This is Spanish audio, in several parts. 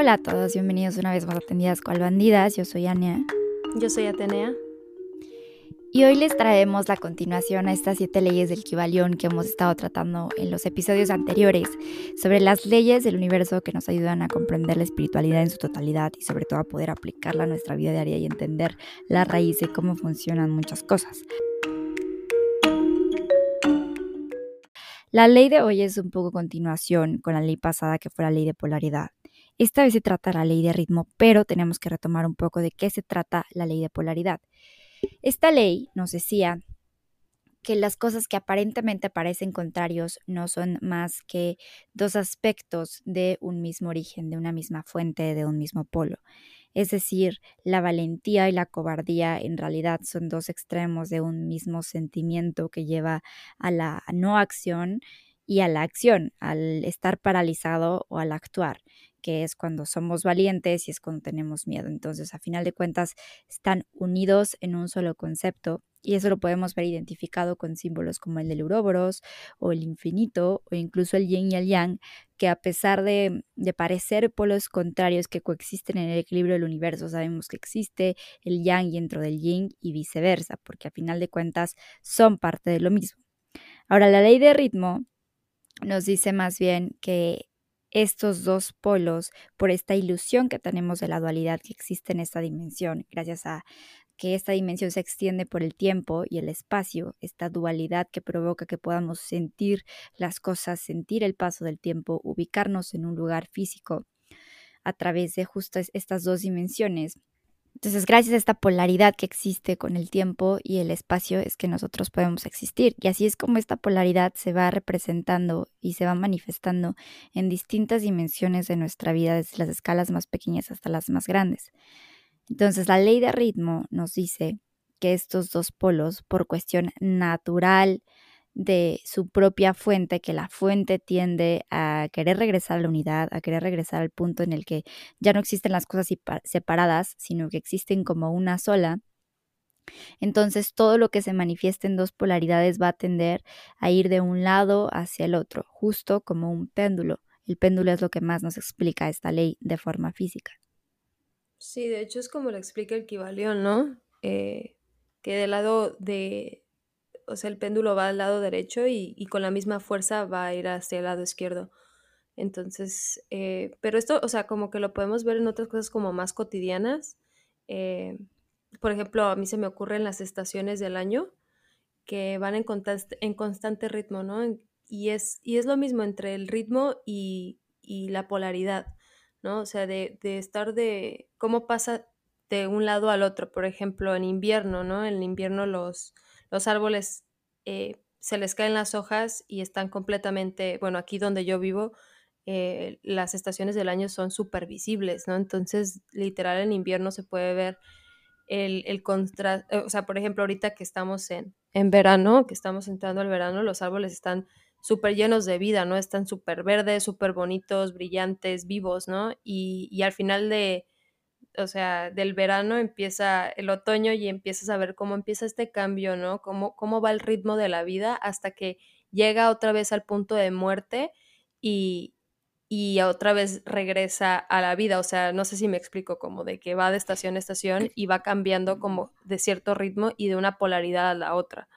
Hola a todos, bienvenidos una vez más a Atendidas Cual Bandidas. Yo soy Ania. Yo soy Atenea. Y hoy les traemos la continuación a estas siete leyes del Kibalión que hemos estado tratando en los episodios anteriores sobre las leyes del universo que nos ayudan a comprender la espiritualidad en su totalidad y sobre todo a poder aplicarla a nuestra vida diaria y entender la raíz de cómo funcionan muchas cosas. La ley de hoy es un poco continuación con la ley pasada que fue la ley de polaridad. Esta vez se trata la ley de ritmo, pero tenemos que retomar un poco de qué se trata la ley de polaridad. Esta ley nos decía que las cosas que aparentemente parecen contrarios no son más que dos aspectos de un mismo origen, de una misma fuente, de un mismo polo. Es decir, la valentía y la cobardía en realidad son dos extremos de un mismo sentimiento que lleva a la no acción y a la acción, al estar paralizado o al actuar, que es cuando somos valientes y es cuando tenemos miedo. Entonces, a final de cuentas, están unidos en un solo concepto y eso lo podemos ver identificado con símbolos como el del Uroboros o el infinito o incluso el yin y el yang, que a pesar de, de, parecer polos contrarios que coexisten en el equilibrio del universo, sabemos que existe el yang dentro del yin y viceversa, porque a final de cuentas son parte de lo mismo. Ahora, la ley de ritmo nos dice más bien que estos dos polos, por esta ilusión que tenemos de la dualidad que existe en esta dimensión, gracias a que esta dimensión se extiende por el tiempo y el espacio, esta dualidad que provoca que podamos sentir las cosas, sentir el paso del tiempo, ubicarnos en un lugar físico a través de justo estas dos dimensiones. Entonces, gracias a esta polaridad que existe con el tiempo y el espacio es que nosotros podemos existir. Y así es como esta polaridad se va representando y se va manifestando en distintas dimensiones de nuestra vida, desde las escalas más pequeñas hasta las más grandes. Entonces, la ley de ritmo nos dice que estos dos polos, por cuestión natural de su propia fuente, que la fuente tiende a querer regresar a la unidad, a querer regresar al punto en el que ya no existen las cosas separadas, sino que existen como una sola, entonces todo lo que se manifieste en dos polaridades va a tender a ir de un lado hacia el otro, justo como un péndulo. El péndulo es lo que más nos explica esta ley de forma física. Sí, de hecho es como lo explica el Kibalión, ¿no? Eh, que del lado de, o sea, el péndulo va al lado derecho y, con la misma fuerza va a ir hacia el lado izquierdo. Entonces, eh, pero esto, o sea, como que lo podemos ver en otras cosas como más cotidianas. Eh, por ejemplo, a mí se me ocurren las estaciones del año que van en, en constante ritmo, ¿no? Y es, y es lo mismo entre el ritmo y, y la polaridad. ¿no? O sea, de, estar de cómo pasa de un lado al otro. Por ejemplo, en invierno, ¿no? En invierno los, los árboles eh, se les caen las hojas y están completamente, bueno, aquí donde yo vivo, eh, las estaciones del año son súper visibles, ¿no? Entonces, literal, en invierno se puede ver el, el contraste, o sea, por ejemplo, ahorita que estamos en, en verano, que estamos entrando al verano, los árboles están súper llenos de vida, ¿no? Están súper verdes, súper bonitos, brillantes, vivos, ¿no? Y, y, al final de, o sea, del verano empieza el otoño y empiezas a ver cómo empieza este cambio, ¿no? Cómo, cómo va el ritmo de la vida hasta que llega otra vez al punto de muerte y, y otra vez regresa a la vida. O sea, no sé si me explico, como de que va de estación a estación y va cambiando como de cierto ritmo y de una polaridad a la otra.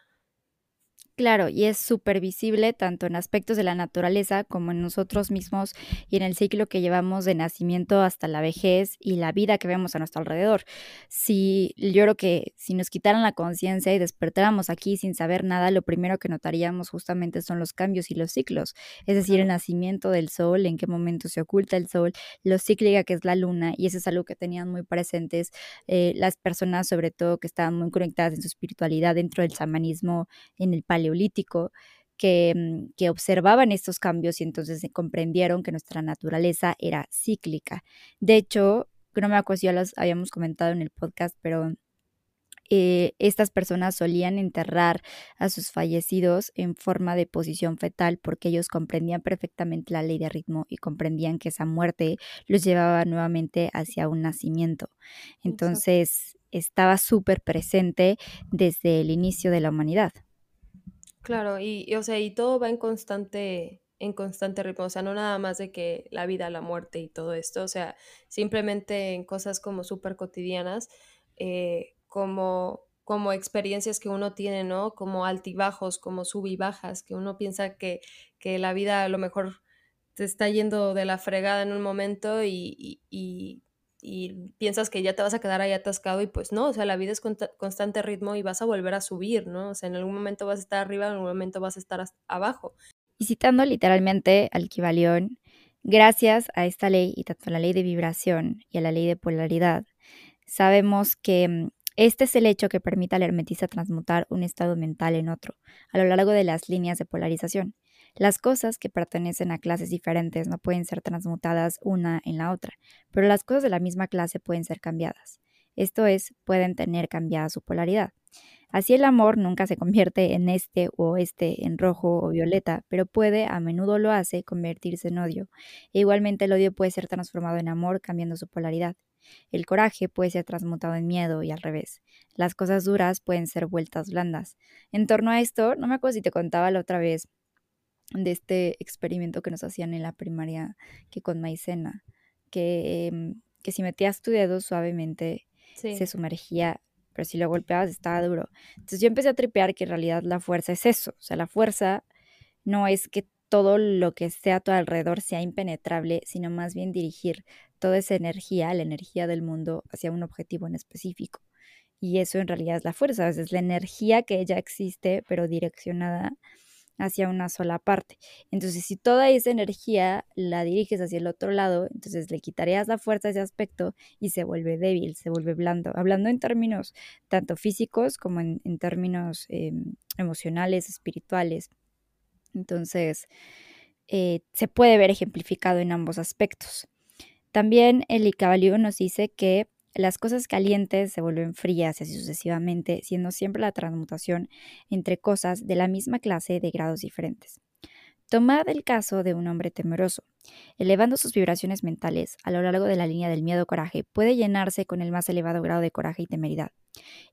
Claro, y es súper visible tanto en aspectos de la naturaleza como en nosotros mismos y en el ciclo que llevamos de nacimiento hasta la vejez y la vida que vemos a nuestro alrededor. Si yo creo que si nos quitaran la conciencia y despertáramos aquí sin saber nada, lo primero que notaríamos justamente son los cambios y los ciclos, es decir, el nacimiento del sol, en qué momento se oculta el sol, lo cíclica que es la luna, y eso es algo que tenían muy presentes eh, las personas, sobre todo que estaban muy conectadas en su espiritualidad dentro del chamanismo, en el paleolítico paleolítico que, mm, que, observaban estos cambios y entonces comprendieron que nuestra naturaleza era cíclica. De hecho, no me acuerdo si ya los habíamos comentado en el podcast, pero eh, estas personas solían enterrar a sus fallecidos en forma de posición fetal porque ellos comprendían perfectamente la ley de ritmo y comprendían que esa muerte los llevaba nuevamente hacia un nacimiento. Entonces, estaba súper presente desde el inicio de la humanidad. Claro, y, o sea, y todo va en constante en constante ritmo, o sea, no nada más de que la vida, la muerte y todo esto, o sea, simplemente en cosas como súper cotidianas, eh, como, como experiencias que uno tiene, ¿no? Como altibajos, como sub y bajas, que uno piensa que, que la vida a lo mejor te está yendo de la fregada en un momento y, y, piensas que ya te vas a quedar ahí atascado y pues no, o sea, la vida es constante ritmo y vas a volver a subir, ¿no? O sea, en algún momento vas a estar arriba, en algún momento vas a estar abajo. Y citando literalmente al Kibalión, gracias a esta ley y tanto a la ley de vibración y a la ley de polaridad, sabemos que mm, este es el hecho que permite al hermetista transmutar un estado mental en otro a lo largo de las líneas de polarización. Las cosas que pertenecen a clases diferentes no pueden ser transmutadas una en la otra, pero las cosas de la misma clase pueden ser cambiadas. Esto es, pueden tener cambiada su polaridad. Así el amor nunca se convierte en este o este, en rojo o violeta, pero puede, a menudo lo hace, convertirse en odio. E igualmente el odio puede ser transformado en amor cambiando su polaridad. El coraje puede ser transmutado en miedo y al revés. Las cosas duras pueden ser vueltas blandas. En torno a esto, no me acuerdo si te contaba la otra vez de este experimento que nos hacían en la primaria que con maicena, que, em, que si metías tu dedo suavemente se sumergía, pero si lo golpeabas estaba duro. Entonces yo empecé a tripear que en realidad la fuerza es eso, o sea, la fuerza no es que todo lo que esté a tu alrededor sea impenetrable, sino más bien dirigir toda esa energía, la energía del mundo, hacia un objetivo en específico. Y eso en realidad es la fuerza, es la energía que ya existe, pero direccionada hacia una sola parte. Entonces, si toda esa energía la diriges hacia el otro lado, entonces le quitarías la fuerza a ese aspecto y se vuelve débil, se vuelve blando. Hablando en términos tanto físicos como en, términos em, emocionales, espirituales. Entonces, eh, se puede ver ejemplificado en ambos aspectos. También el Icabalio nos dice que las cosas calientes se vuelven frías y así sucesivamente, siendo siempre la transmutación entre cosas de la misma clase de grados diferentes. Tomad el caso de un hombre temeroso. Elevando sus vibraciones mentales a lo largo de la línea del miedo-coraje, puede llenarse con el más elevado grado de coraje y temeridad.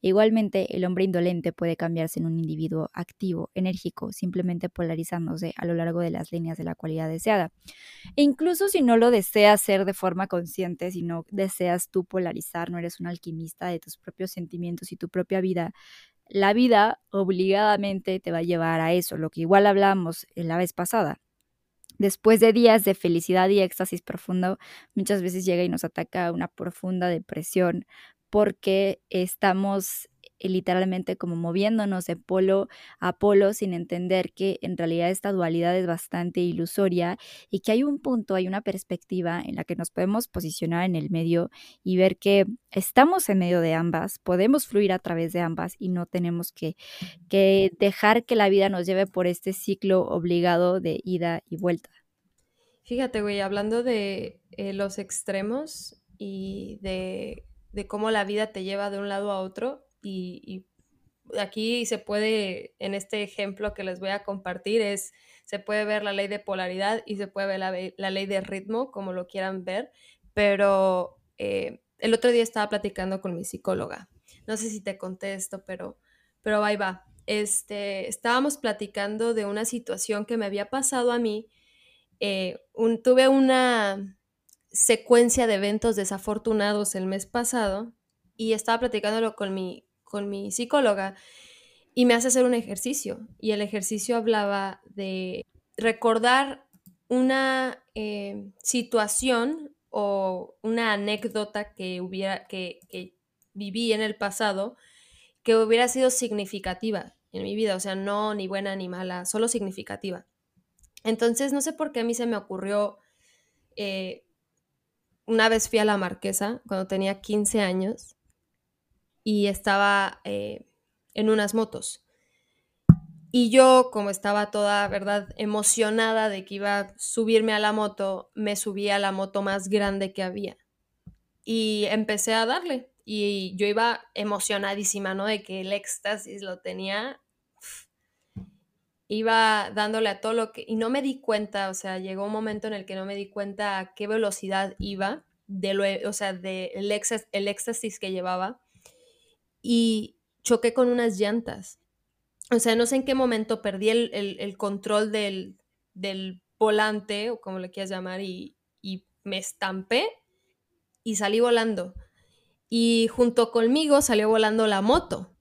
Igualmente, el hombre indolente puede cambiarse en un individuo activo, enérgico, simplemente polarizándose a lo largo de las líneas de la cualidad deseada. E incluso si no lo deseas ser de forma consciente, si no deseas tú polarizar, no eres un alquimista de tus propios sentimientos y tu propia vida, la vida obligadamente te va a llevar a eso, lo que igual hablamos la vez pasada. Después de días de felicidad y éxtasis profundo, muchas veces llega y nos ataca una profunda depresión porque estamos literalmente como moviéndonos de polo a polo sin entender que en realidad esta dualidad es bastante ilusoria y que hay un punto, hay una perspectiva en la que nos podemos posicionar en el medio y ver que estamos en medio de ambas, podemos fluir a través de ambas y no tenemos que, que dejar que la vida nos lleve por este ciclo obligado de ida y vuelta. Fíjate, güey, hablando de eh, los extremos y de de cómo la vida te lleva de un lado a otro y, aquí se puede, en este ejemplo que les voy a compartir, es, se puede ver la ley de polaridad y se puede ver la, ley de ritmo, como lo quieran ver, pero eh, el otro día estaba platicando con mi psicóloga, no sé si te conté esto, pero, pero ahí va. Este, estábamos platicando de una situación que me había pasado a mí. Eh, tuve una, secuencia de eventos desafortunados el mes pasado y estaba platicándolo con mi, con mi psicóloga y me hace hacer un ejercicio y el ejercicio hablaba de recordar una eh, situación o una anécdota que hubiera que, viví en el pasado que hubiera sido significativa en mi vida, o sea, no ni buena ni mala, solo significativa. Entonces, no sé por qué a mí se me ocurrió eh, una vez fui a la Marquesa cuando tenía 15 años y estaba eh, en unas motos. Y yo, como estaba toda, ¿verdad?, emocionada de que iba a subirme a la moto, me subí a la moto más grande que había. Y empecé a darle. Y yo iba emocionadísima, ¿no? De que el éxtasis lo tenía. Iba dándole a todo lo que... Y no me di cuenta, o sea, llegó un momento en el que no me di cuenta a qué velocidad iba de lo, o sea, de el, el éxtasis que llevaba y choqué con unas llantas. O sea, no sé en qué momento perdí el, control del, del volante, o como le quieras llamar, y, y me estampé y salí volando. Y junto conmigo salió volando la moto.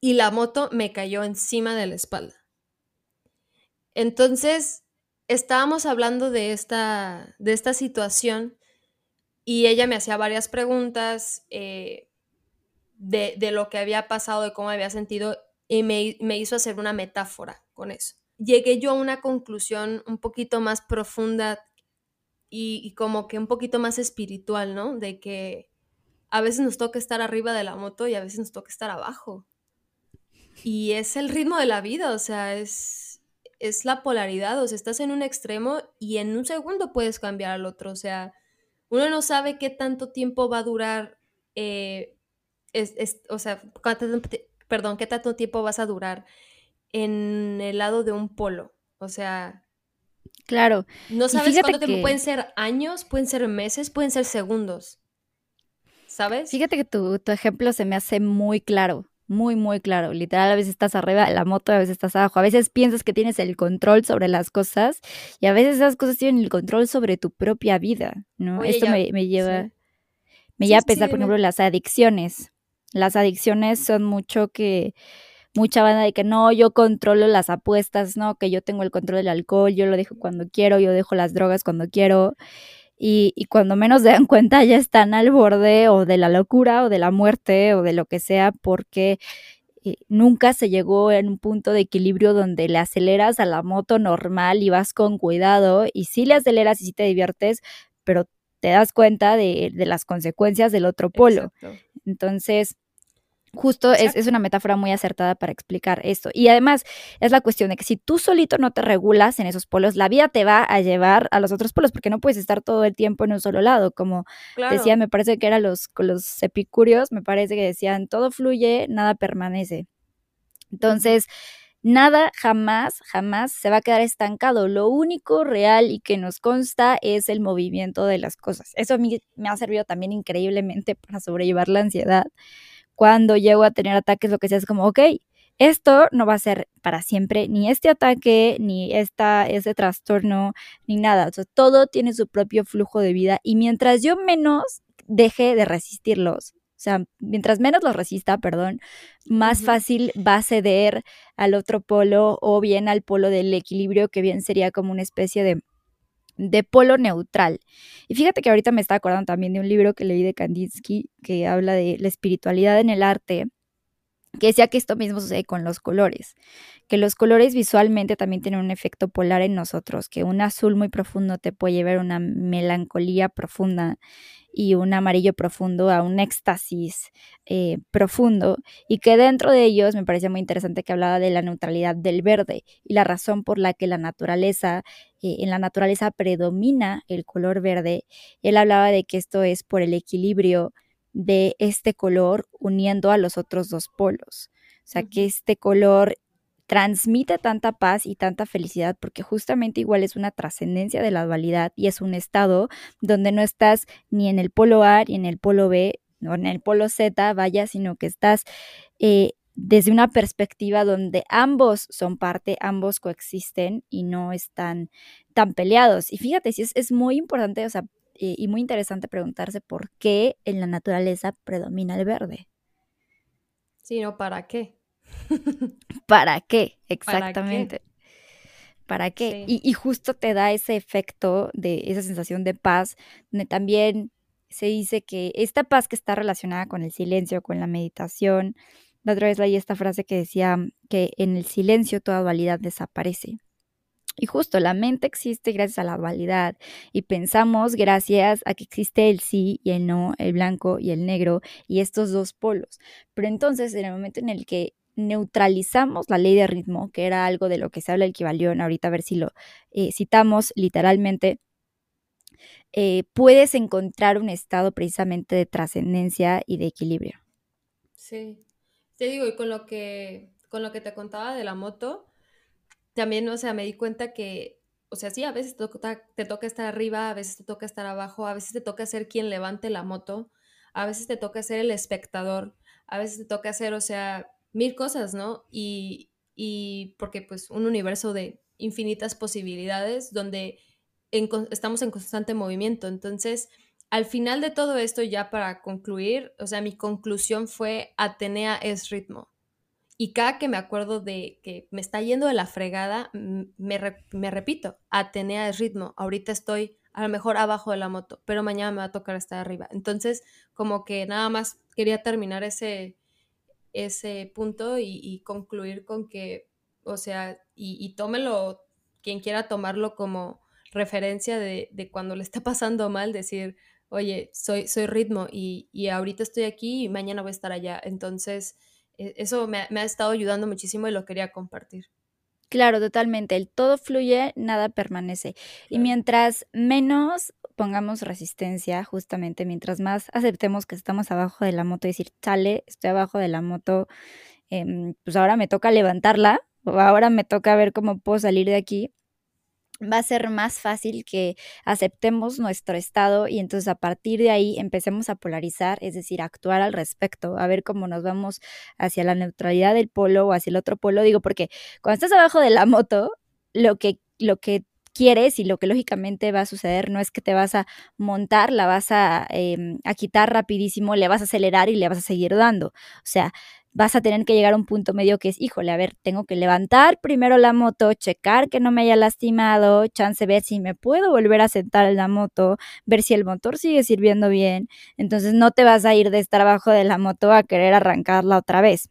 Y la moto me cayó encima de la espalda. Entonces, estábamos hablando de esta, de esta situación y ella me hacía varias preguntas eh, de, de, lo que había pasado, de cómo había sentido, y me, me hizo hacer una metáfora con eso. Llegué yo a una conclusión un poquito más profunda y, y, como que un poquito más espiritual, ¿no? De que a veces nos toca estar arriba de la moto y a veces nos toca estar abajo. Y es el ritmo de la vida, o sea, es, es la polaridad, o sea, estás en un extremo y en un segundo puedes cambiar al otro, o sea, uno no sabe qué tanto tiempo va a durar, eh, es, es, o sea, perdón, qué tanto tiempo vas a durar en el lado de un polo, o sea... Claro. No sabes cuánto tiempo, que... pueden ser años, pueden ser meses, pueden ser segundos. ¿Sabes? Fíjate que tu, tu ejemplo se me hace muy claro muy, muy claro. Literal, a veces estás arriba de la moto, a veces estás abajo. A veces piensas que tienes el control sobre las cosas y a veces esas cosas tienen el control sobre tu propia vida, ¿no? Oye, Esto ya, me, me, lleva, sí. me Sí, lleva a sí, pensar, por ejemplo, las adicciones. Las adicciones son mucho que, mucha banda de que no, yo controlo las apuestas, no, que yo tengo el control del alcohol, yo lo dejo cuando quiero, yo dejo las drogas cuando quiero. Y, y, cuando menos se dan cuenta ya están al borde o de la locura o de la muerte o de lo que sea porque eh, nunca se llegó en un punto de equilibrio donde le aceleras a la moto normal y vas con cuidado y sí le aceleras y sí te diviertes, pero te das cuenta de, de las consecuencias del otro polo. Exacto. Entonces, justo es, es, una metáfora muy acertada para explicar esto. Y además es la cuestión de que si tú solito no te regulas en esos polos, la vida te va a llevar a los otros polos porque no puedes estar todo el tiempo en un solo lado. Como Claro. decía, me parece que eran los, los epicúreos, me parece que decían, todo fluye, nada permanece. Entonces, nada jamás, jamás se va a quedar estancado. Lo único real y que nos consta es el movimiento de las cosas. Eso a mí me ha servido también increíblemente para sobrellevar la ansiedad. Cuando llego a tener ataques, lo que sea es como, ok, esto no va a ser para siempre, ni este ataque, ni esta, ese trastorno, ni nada. O sea, todo tiene su propio flujo de vida y mientras yo menos deje de resistirlos, o sea, mientras menos los resista, perdón, más fácil va a ceder al otro polo o bien al polo del equilibrio, que bien sería como una especie de, de polo neutral. Y fíjate que ahorita me está acordando también de un libro que leí de Kandinsky que habla de la espiritualidad en el arte, que decía que esto mismo sucede con los colores, que los colores visualmente también tienen un efecto polar en nosotros, que un azul muy profundo te puede llevar a una melancolía profunda y un amarillo profundo a un éxtasis eh, profundo y que dentro de ellos me parecía muy interesante que hablaba de la neutralidad del verde y la razón por la que la naturaleza, eh, en la naturaleza predomina el color verde. Él hablaba de que esto es por el equilibrio de este color uniendo a los otros dos polos. O sea, que este color transmite tanta paz y tanta felicidad porque justamente igual es una trascendencia de la dualidad y es un estado donde no estás ni en el polo A ni en el polo B, no en el polo Z, vaya, sino que estás eh, desde una perspectiva donde ambos son parte, ambos coexisten y no están tan peleados. Y fíjate, sí es, es muy importante, o sea, eh, y muy interesante preguntarse por qué en la naturaleza predomina el verde. Sí, no, ¿para qué? ¿Para qué? Exactamente. ¿Para qué? ¿Para qué? Sí. Y, y, justo te da ese efecto de esa sensación de paz, donde también se dice que esta paz que está relacionada con el silencio, con la meditación, la otra vez leí esta frase que decía que en el silencio toda dualidad desaparece. Y justo la mente existe gracias a la dualidad y pensamos gracias a que existe el sí y el no, el blanco y el negro y estos dos polos. Pero entonces en el momento en el que neutralizamos la ley de ritmo, que era algo de lo que se habla el Kibalión, ahorita a ver si lo eh, citamos literalmente, eh, puedes encontrar un estado precisamente de trascendencia y de equilibrio. Sí, te digo, y con lo que, con lo que te contaba de la moto, también, o sea, me di cuenta que, o sea, sí, a veces te toca, te toca estar arriba, a veces te toca estar abajo, a veces te toca ser quien levante la moto, a veces te toca ser el espectador, a veces te toca hacer, o sea, mil cosas, ¿no? Y, y porque pues un universo de infinitas posibilidades donde estamos en constante movimiento. Entonces, al final de todo esto, ya para concluir, o sea, mi conclusión fue Atenea es ritmo. Y cada que me acuerdo de que me está yendo de la fregada, me, me repito, Atenea es ritmo. Ahorita estoy a lo mejor abajo de la moto, pero mañana me va a tocar estar arriba. Entonces, como que nada más quería terminar ese, ese punto y, concluir con que, o sea, y, tómelo, quien quiera tomarlo como referencia de, de, cuando le está pasando mal, decir, oye, soy, soy ritmo y, y, ahorita estoy aquí y mañana voy a estar allá. Entonces, e, eso me, me ha estado ayudando muchísimo y lo quería compartir. Claro, totalmente. El todo fluye, nada permanece. Y mientras menos pongamos resistencia, justamente, mientras más aceptemos que estamos abajo de la moto y decir, chale, estoy abajo de la moto, em, pues ahora me toca levantarla, o ahora me toca ver cómo puedo salir de aquí, va a ser más fácil que aceptemos nuestro estado y entonces a partir de ahí empecemos a polarizar, es decir, actuar al respecto, a ver cómo nos vamos hacia la neutralidad del polo o hacia el otro polo. Digo, porque cuando estás abajo de la moto, lo que, lo que quieres y lo que lógicamente va a suceder no es que te vas a montar, la vas a, em, a quitar rapidísimo, le vas a acelerar y le vas a seguir dando. O sea, vas a tener que llegar a un punto medio que es, híjole, a ver, tengo que levantar primero la moto, checar que no me haya lastimado, chance ver si me puedo volver a sentar en la moto, ver si el motor sigue sirviendo bien. Entonces no te vas a ir de estar abajo de la moto a querer arrancarla otra vez.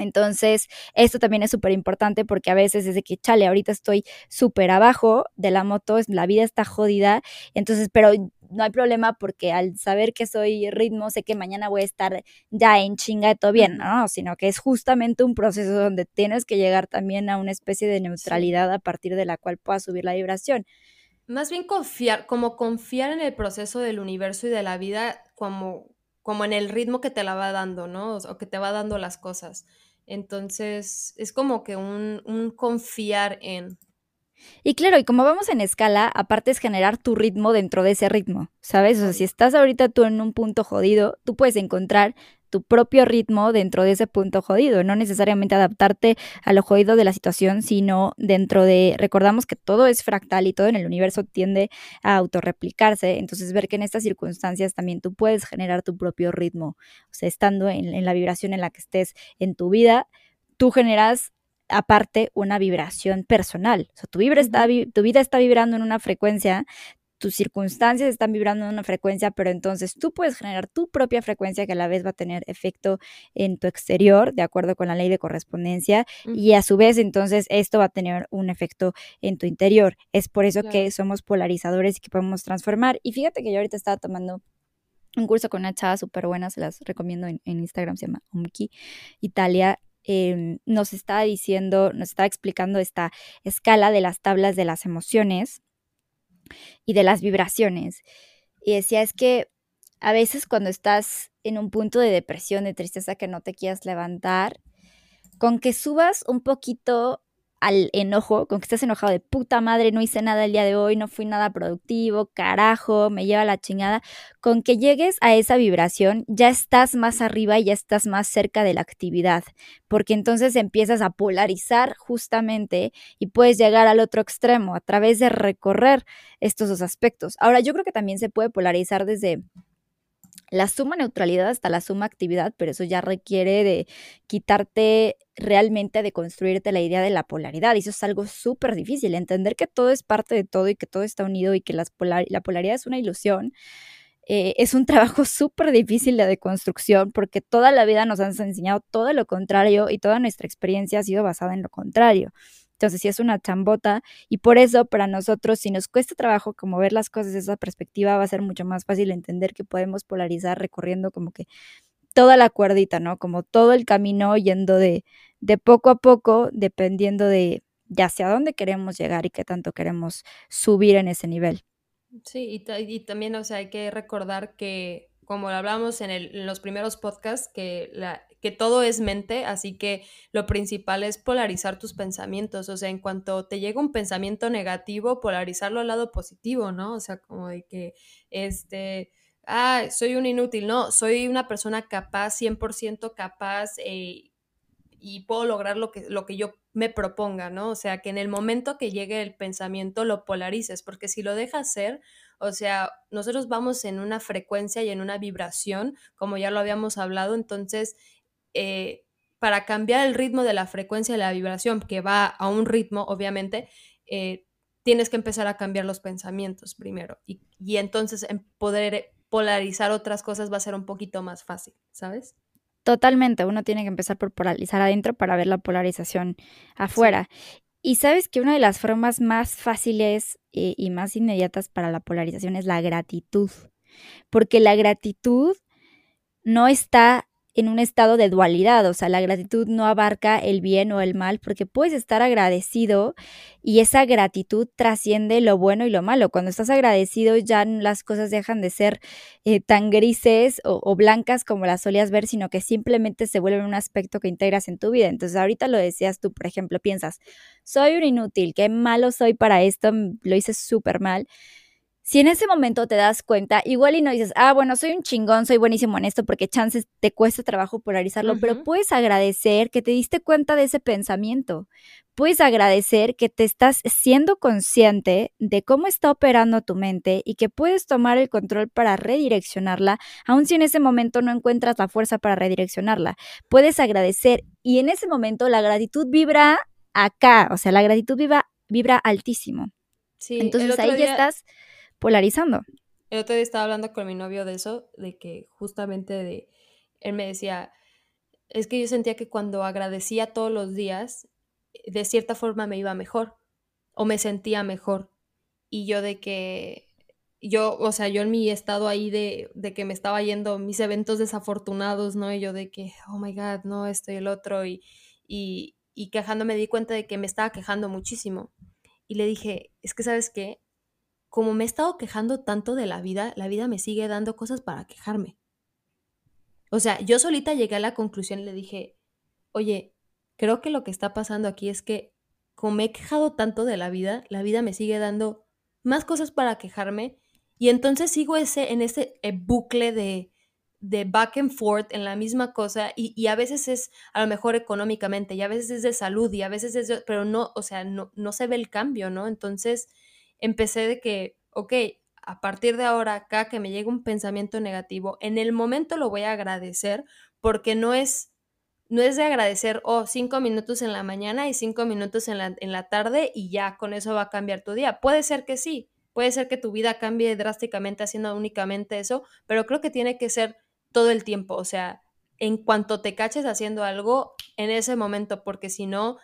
Entonces, esto también es súper importante porque a veces es de que, chale, ahorita estoy súper abajo de la moto, la vida está jodida, entonces, pero no hay problema porque al saber que soy ritmo, sé que mañana voy a estar ya en chinga de todo bien, ¿no? Sino que es justamente un proceso donde tienes que llegar también a una especie de neutralidad a partir de la cual pueda subir la vibración. Más bien confiar, como confiar en el proceso del universo y de la vida como, como en el ritmo que te la va dando, ¿no? O que te va dando las cosas. Entonces, es como que un, confiar en. Y claro, y como vamos en escala, aparte es generar tu ritmo dentro de ese ritmo, ¿sabes? O sea, si estás ahorita tú en un punto jodido, tú puedes encontrar tu propio ritmo dentro de ese punto jodido, no necesariamente adaptarte a lo jodido de la situación, sino dentro de, recordamos que todo es fractal y todo en el universo tiende a autorreplicarse, entonces ver que en estas circunstancias también tú puedes generar tu propio ritmo, o sea, estando en, la vibración en la que estés en tu vida, tú generas aparte una vibración personal. O sea, tu, vibra está, tu vida está vibrando en una frecuencia, tus circunstancias están vibrando en una frecuencia, pero entonces tú puedes generar tu propia frecuencia que a la vez va a tener efecto en tu exterior, de acuerdo con la ley de correspondencia, y a su vez entonces esto va a tener un efecto en tu interior. Es por eso que somos polarizadores y que podemos transformar. Y fíjate que yo ahorita estaba tomando un curso con una chava súper buena, se las recomiendo en, Instagram, se llama Umki Italia. Em, nos está diciendo, nos está explicando esta escala de las tablas de las emociones y de las vibraciones. Y decía, es que a veces cuando estás en un punto de depresión, de tristeza que no te quieras levantar, con que subas un poquito al enojo, con que estés enojado de puta madre, no hice nada el día de hoy, no fui nada productivo, carajo, me lleva la chingada, con que llegues a esa vibración, ya estás más arriba y ya estás más cerca de la actividad, porque entonces empiezas a polarizar justamente y puedes llegar al otro extremo a través de recorrer estos dos aspectos. Ahora, yo creo que también se puede polarizar desde la suma neutralidad hasta la suma actividad, pero eso ya requiere de quitarte realmente, de construirte la idea de la polaridad. Y eso es algo súper difícil, entender que todo es parte de todo y que todo está unido y que la polaridad es una ilusión. Eh, es un trabajo súper difícil de deconstrucción porque toda la vida nos han enseñado todo lo contrario y toda nuestra experiencia ha sido basada en lo contrario. Entonces sí es una chambota y por eso para nosotros si nos cuesta trabajo como ver las cosas desde esa perspectiva va a ser mucho más fácil entender que podemos polarizar recorriendo como que toda la cuerdita, ¿no? Como todo el camino yendo de, de poco a poco dependiendo de, de hacia dónde queremos llegar y qué tanto queremos subir en ese nivel. Sí, y, y también, o sea, hay que recordar que, como lo hablamos en, el, en los primeros podcasts, que la, que todo es mente, así que lo principal es polarizar tus pensamientos, o sea, en cuanto te llega un pensamiento negativo, polarizarlo al lado positivo, ¿no? O sea, como de que, este, ah, soy un inútil, no, soy una persona capaz, 100% capaz, eh, y puedo lograr lo que, lo que yo me proponga, ¿no? O sea, que en el momento que llegue el pensamiento lo polarices, porque si lo dejas ser, o sea, nosotros vamos en una frecuencia y en una vibración, como ya lo habíamos hablado, entonces, eh, para cambiar el ritmo de la frecuencia de la vibración, que va a un ritmo, obviamente, eh, tienes que empezar a cambiar los pensamientos primero y, y entonces en poder polarizar otras cosas va a ser un poquito más fácil, ¿sabes? Totalmente, uno tiene que empezar por polarizar adentro para ver la polarización afuera. Y sabes que una de las formas más fáciles eh, y más inmediatas para la polarización es la gratitud, porque la gratitud no está en un estado de dualidad, o sea, la gratitud no abarca el bien o el mal, porque puedes estar agradecido y esa gratitud trasciende lo bueno y lo malo. Cuando estás agradecido ya las cosas dejan de ser eh, tan grises o, o, blancas como las solías ver, sino que simplemente se vuelven un aspecto que integras en tu vida. Entonces, ahorita lo decías tú, por ejemplo, piensas, soy un inútil, qué malo soy para esto, lo hice súper mal si en ese momento te das cuenta, igual y no dices, ah, bueno, soy un chingón, soy buenísimo en esto porque chances te cuesta trabajo polarizarlo, pero puedes agradecer que te diste cuenta de ese pensamiento. Puedes agradecer que te estás siendo consciente de cómo está operando tu mente y que puedes tomar el control para redireccionarla, aun si en ese momento no encuentras la fuerza para redireccionarla. Puedes agradecer y en ese momento la gratitud vibra acá, o sea, la gratitud vibra, vibra altísimo. Sí, Entonces ahí ya estás polarizando. El otro día estaba hablando con mi novio de eso, de que justamente de, él me decía, es que yo sentía que cuando agradecía todos los días, de cierta forma me iba mejor o me sentía mejor. Y yo de que, yo, o sea, yo en mi estado ahí de, de que me estaba yendo mis eventos desafortunados, ¿no? Y yo de que, oh my God, no, esto y el otro, y, y, y quejándome di cuenta de que me estaba quejando muchísimo. Y le dije, es que sabes qué, como me he estado quejando tanto de la vida, la vida me sigue dando cosas para quejarme. O sea, yo solita llegué a la conclusión y le dije, oye, creo que lo que está pasando aquí es que como me he quejado tanto de la vida, la vida me sigue dando más cosas para quejarme y entonces sigo ese, en ese eh, bucle de, de back and forth en la misma cosa y, a veces es a lo mejor económicamente y a veces es de salud y a veces es de, pero no, o sea, no, no se ve el cambio, ¿no? Entonces empecé de que, ok, a partir de ahora, acá que me llegue un pensamiento negativo, en el momento lo voy a agradecer porque no es, no es de agradecer, oh, cinco minutos en la mañana y cinco minutos en la, en la tarde y ya con eso va a cambiar tu día. Puede ser que sí, puede ser que tu vida cambie drásticamente haciendo únicamente eso, pero creo que tiene que ser todo el tiempo, o sea, en cuanto te caches haciendo algo en ese momento, porque si no,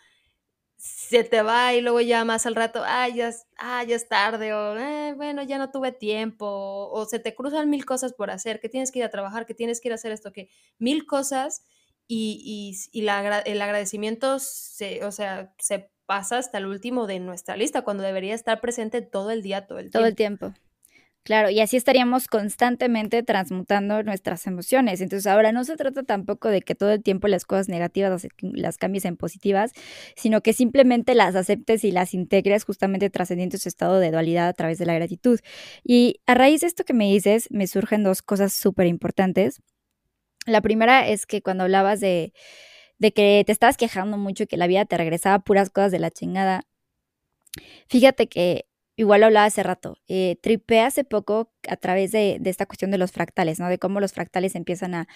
se te va y luego ya más al rato, ah, ya, ah, ya es tarde, o eh, bueno, ya no tuve tiempo, o, se te cruzan mil cosas por hacer, que tienes que ir a trabajar, que tienes que ir a hacer esto, que mil cosas, y, y, la, el agradecimiento se, o sea, se pasa hasta el último de nuestra lista, cuando debería estar presente todo el día, todo el tiempo. Todo el tiempo. Claro, y así estaríamos constantemente transmutando nuestras emociones. Entonces ahora no se trata tampoco de que todo el tiempo las cosas negativas las, cambies en positivas, sino que simplemente las aceptes y las integres justamente trascendiendo ese estado de dualidad a través de la gratitud. Y a raíz de esto que me dices, me surgen dos cosas súper importantes. La primera es que cuando hablabas de, de que te estabas quejando mucho y que la vida te regresaba puras cosas de la chingada, fíjate que igual hablaba hace rato, eh, tripé hace poco a través de, esta cuestión de los fractales, ¿no? De cómo los fractales empiezan a,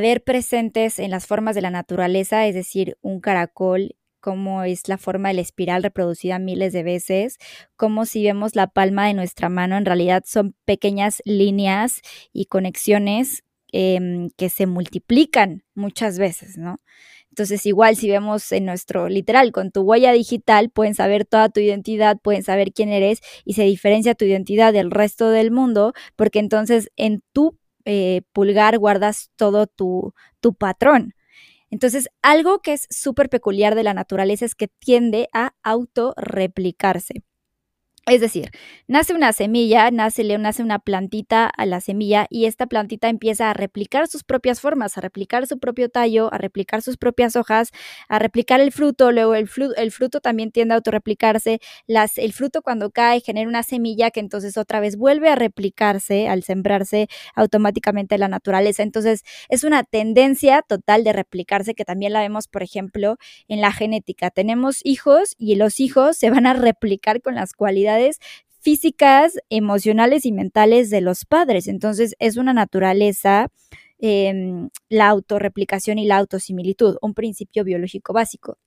ver presentes en las formas de la naturaleza, es decir, un caracol cómo es la forma de la espiral reproducida miles de veces, como si vemos la palma de nuestra mano, en realidad son pequeñas líneas y conexiones em, que se multiplican muchas veces, ¿no? Entonces, igual si vemos en nuestro literal, con tu huella digital, pueden saber toda tu identidad, pueden saber quién eres y se diferencia tu identidad del resto del mundo, porque entonces en tu eh, pulgar guardas todo tu, tu patrón. Entonces, algo que es súper peculiar de la naturaleza es que tiende a autorreplicarse. Es decir, nace una semilla, nace, nace una plantita a la semilla y esta plantita empieza a replicar sus propias formas, a replicar su propio tallo, a replicar sus propias hojas, a replicar el fruto. Luego el, fruto, también tiende a autorreplicarse. El fruto cuando cae genera una semilla que entonces otra vez vuelve a replicarse al sembrarse automáticamente la naturaleza. Entonces es una tendencia total de replicarse que también la vemos, por ejemplo, en la genética. Tenemos hijos y los hijos se van a replicar con las cualidades físicas, emocionales y mentales de los padres. Entonces es una naturaleza, em, la autorreplicación y la autosimilitud, un principio biológico básico.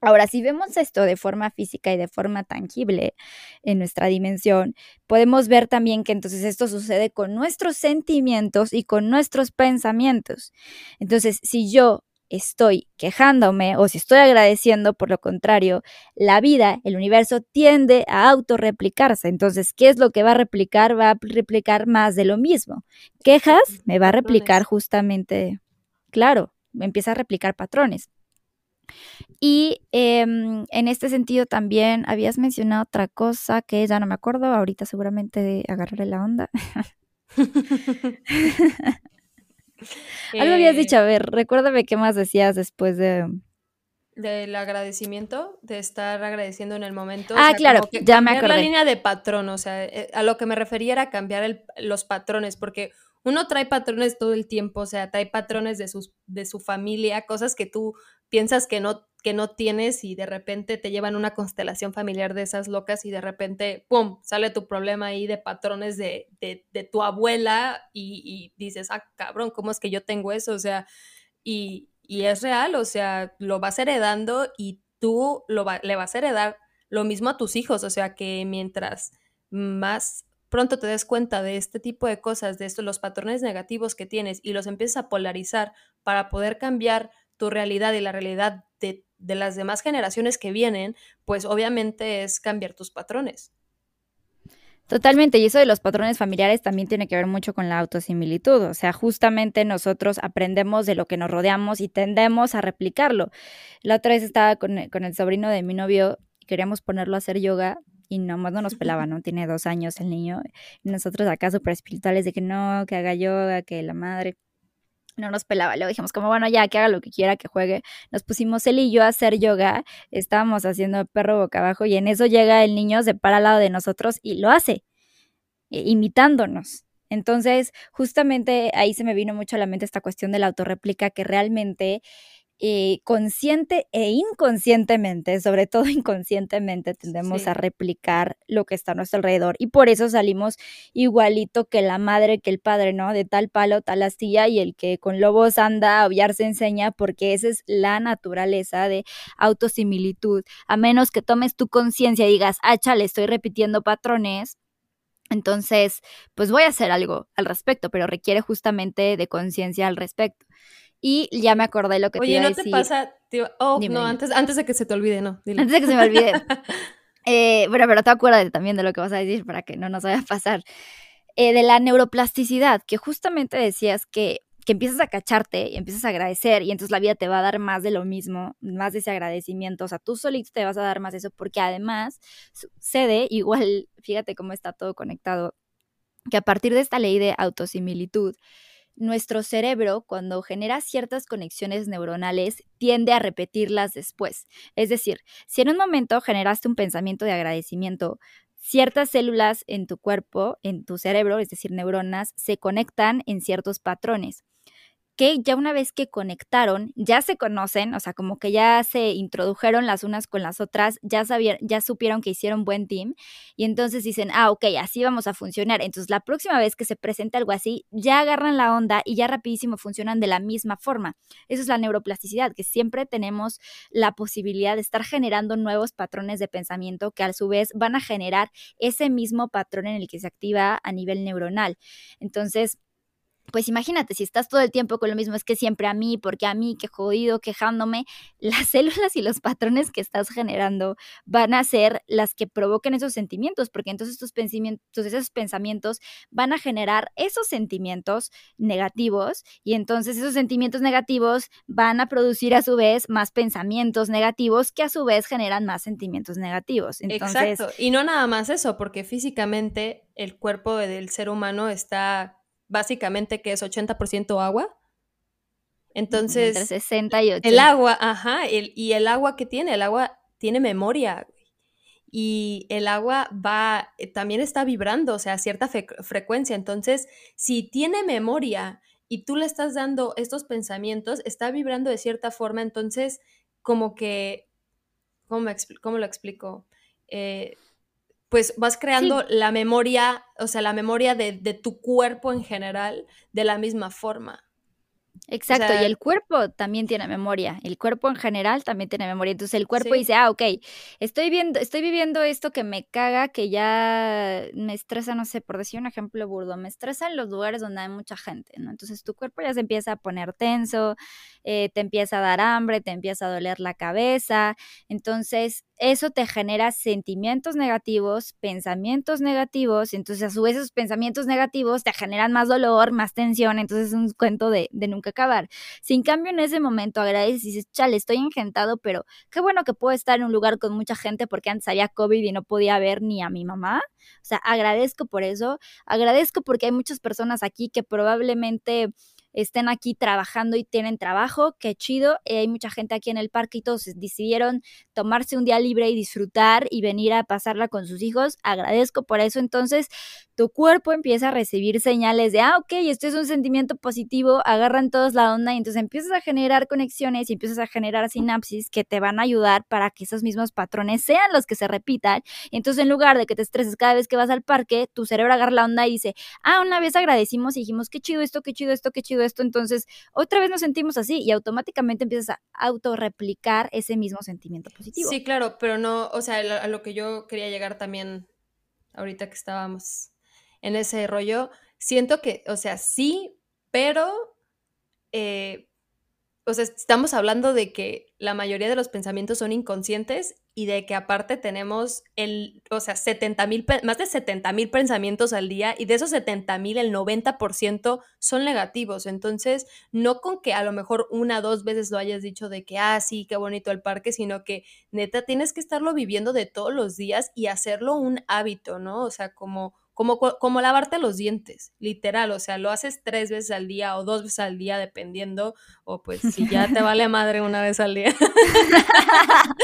Ahora, si vemos esto de forma física y de forma tangible en nuestra dimensión, podemos ver también que entonces esto sucede con nuestros sentimientos y con nuestros pensamientos. Entonces, si yo estoy quejándome o si estoy agradeciendo, por lo contrario, la vida, el universo tiende a autorreplicarse. Entonces, ¿qué es lo que va a replicar? Va a replicar más de lo mismo. Quejas me va a replicar justamente, claro, me empieza a replicar patrones. Y em, en este sentido también habías mencionado otra cosa que ya no me acuerdo, ahorita seguramente de agarrarle la onda. Algo habías dicho, a ver, recuérdame qué más decías después de... Del agradecimiento, de estar agradeciendo en el momento. Ah, claro, ya me acordé. la línea de patrón, o sea, eh, a lo que me refería era cambiar los patrones, porque uno trae patrones todo el tiempo, o sea, trae patrones de, sus, de su familia, cosas que tú piensas que no, que no tienes y de repente te llevan una constelación familiar de esas locas y de repente, ¡pum!, sale tu problema ahí de patrones de, de, tu abuela y, dices, ah, cabrón, ¿cómo es que yo tengo eso? O sea, y, es real, o sea, lo vas heredando y tú lo le vas a heredar lo mismo a tus hijos, o sea, que mientras más pronto te des cuenta de este tipo de cosas, de estos, los patrones negativos que tienes y los empiezas a polarizar para poder cambiar tu realidad y la realidad de, las demás generaciones que vienen, pues obviamente es cambiar tus patrones. Totalmente, y eso de los patrones familiares también tiene que ver mucho con la autosimilitud, o sea, justamente nosotros aprendemos de lo que nos rodeamos y tendemos a replicarlo. La otra vez estaba con, el sobrino de mi novio y queríamos ponerlo a hacer yoga y nomás no nos pelaba, ¿no? Tiene dos años el niño, y nosotros acá súper espirituales de que no, que haga yoga, que la madre no nos pelaba. Luego dijimos como, bueno, ya, que haga lo que quiera, que juegue. Nos pusimos él y yo a hacer yoga, estábamos haciendo perro boca abajo y en eso llega el niño, se para al lado de nosotros y lo hace, eh, imitándonos. Entonces, justamente ahí se me vino mucho a la mente esta cuestión de la autorréplica que realmente eh, consciente e inconscientemente, sobre todo inconscientemente, tendemos a replicar lo que está a nuestro alrededor y por eso salimos igualito que la madre, que el padre, ¿no? De tal palo, tal astilla y el que con lobos anda, aullar se enseña, porque esa es la naturaleza de autosimilitud. A menos que tomes tu conciencia y digas, ah, chale, estoy repitiendo patrones, entonces, pues voy a hacer algo al respecto, pero requiere justamente de conciencia al respecto. Y ya me acordé lo que te iba a decir. Oye, ¿no te pasa? oh, no, antes, antes de que se te olvide, no. Antes de que se me olvide. eh, bueno, pero te acuerdas también de lo que vas a decir para que no nos vaya a pasar. Eh, de la neuroplasticidad, que justamente decías que, que empiezas a cacharte y empiezas a agradecer y entonces la vida te va a dar más de lo mismo, más de ese agradecimiento. O sea, tú solito te vas a dar más de eso porque además sucede, igual, fíjate cómo está todo conectado, que a partir de esta ley de autosimilitud, nuestro cerebro, cuando genera ciertas conexiones neuronales, tiende a repetirlas después. Es decir, si en un momento generaste un pensamiento de agradecimiento, ciertas células en tu cuerpo, en tu cerebro, es decir, neuronas, se conectan en ciertos patrones que ya una vez que conectaron, ya se conocen, o sea, como que ya se introdujeron las unas con las otras, ya, sabían, ya supieron que hicieron buen team y entonces dicen, ah, ok, así vamos a funcionar. Entonces la próxima vez que se presente algo así, ya agarran la onda y ya rapidísimo funcionan de la misma forma. Eso es la neuroplasticidad, que siempre tenemos la posibilidad de estar generando nuevos patrones de pensamiento que a su vez van a generar ese mismo patrón en el que se activa a nivel neuronal. Entonces, pues imagínate, si estás todo el tiempo con lo mismo, es que siempre a mí, porque a mí, que jodido, quejándome, las células y los patrones que estás generando van a ser las que provoquen esos sentimientos, porque entonces tus pensamientos, esos pensamientos van a generar esos sentimientos negativos y entonces esos sentimientos negativos van a producir a su vez más pensamientos negativos que a su vez generan más sentimientos negativos. Exacto. Y no nada más eso, porque físicamente el cuerpo del ser humano está básicamente que es 80% agua. Entonces, Entre 60 y el agua, ajá, el, y el agua que tiene, el agua tiene memoria y el agua va, eh, también está vibrando, o sea, a cierta frecuencia. Entonces, si tiene memoria y tú le estás dando estos pensamientos, está vibrando de cierta forma, entonces, como que, ¿cómo, cómo lo explico? Eh, pues vas creando la memoria, o sea, la memoria de, de, tu cuerpo en general de la misma forma. Exacto, y el cuerpo también tiene memoria, el cuerpo en general también tiene memoria, entonces el cuerpo dice, ah, ok, estoy viendo, estoy viviendo esto que me caga, que ya me estresa, no sé, por decir un ejemplo burdo, me estresa en los lugares donde hay mucha gente, ¿no? Entonces tu cuerpo ya se empieza a poner tenso, eh, te empieza a dar hambre, te empieza a doler la cabeza, entonces eso te genera sentimientos negativos, pensamientos negativos, entonces a su vez esos pensamientos negativos te generan más dolor, más tensión, entonces es un cuento de, de nunca acabar. Sin cambio, en ese momento agradeces y dices, chale, estoy engentado, pero qué bueno que puedo estar en un lugar con mucha gente porque antes había COVID y no podía ver ni a mi mamá. O sea, agradezco por eso, agradezco porque hay muchas personas aquí que probablemente estén aquí trabajando y tienen trabajo, qué chido. Eh, hay mucha gente aquí en el parque y todos decidieron tomarse un día libre y disfrutar y venir a pasarla con sus hijos. Agradezco por eso. Entonces, tu cuerpo empieza a recibir señales de, ah, ok, esto es un sentimiento positivo, agarran todos la onda y entonces empiezas a generar conexiones y empiezas a generar sinapsis que te van a ayudar para que esos mismos patrones sean los que se repitan. Y entonces, en lugar de que te estreses cada vez que vas al parque, tu cerebro agarra la onda y dice, ah, una vez agradecimos y dijimos, qué chido esto, qué chido esto, qué chido esto, entonces otra vez nos sentimos así y automáticamente empiezas a autorreplicar ese mismo sentimiento positivo. Sí, claro, pero no, o sea, a lo que yo quería llegar también ahorita que estábamos en ese rollo, siento que, o sea, sí, pero eh, o sea, estamos hablando de que la mayoría de los pensamientos son inconscientes y de que aparte tenemos el, o sea, 70 mil, más de 70 mil pensamientos al día y de esos 70 mil el 90% son negativos. Entonces, no con que a lo mejor una o dos veces lo hayas dicho de que, ah, sí, qué bonito el parque, sino que neta tienes que estarlo viviendo de todos los días y hacerlo un hábito, ¿no? O sea, como como, como lavarte los dientes, literal, o sea, lo haces tres veces al día o dos veces al día, dependiendo, o pues si ya te vale madre una vez al día.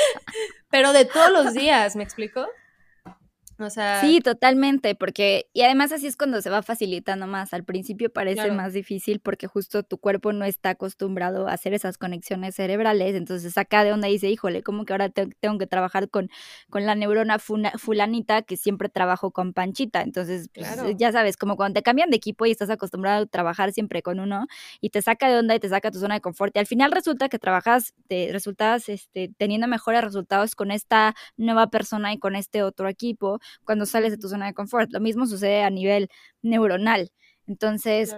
Pero de todos los días, ¿me explico? Sí, totalmente, porque, y además así es cuando se va facilitando más. Al principio parece más difícil porque justo tu cuerpo no está acostumbrado a hacer esas conexiones cerebrales, entonces saca de onda y dice, híjole, como que ahora tengo que trabajar con, con la neurona fulanita que siempre trabajo con Panchita. Entonces, pues, ya sabes, como cuando te cambian de equipo y estás acostumbrado a trabajar siempre con uno y te saca de onda y te saca tu zona de confort. Y al final resulta que trabajas, te, resultas este, teniendo mejores resultados con esta nueva persona y con este otro equipo cuando sales de tu zona de confort. Lo mismo sucede a nivel neuronal. Entonces,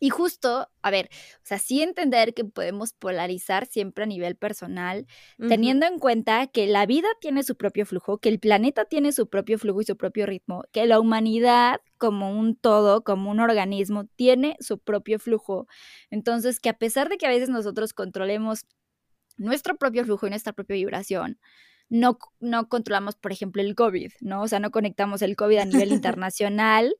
y justo, a ver, o sea, sí entender que podemos polarizar siempre a nivel personal, teniendo en cuenta que la vida tiene su propio flujo, que el planeta tiene su propio flujo y su propio ritmo, que la humanidad como un todo, como un organismo, tiene su propio flujo. Entonces, que a pesar de que a veces nosotros controlemos nuestro propio flujo y nuestra propia vibración, no, no controlamos, por ejemplo, el COVID, ¿no? O sea, no conectamos el COVID a nivel internacional,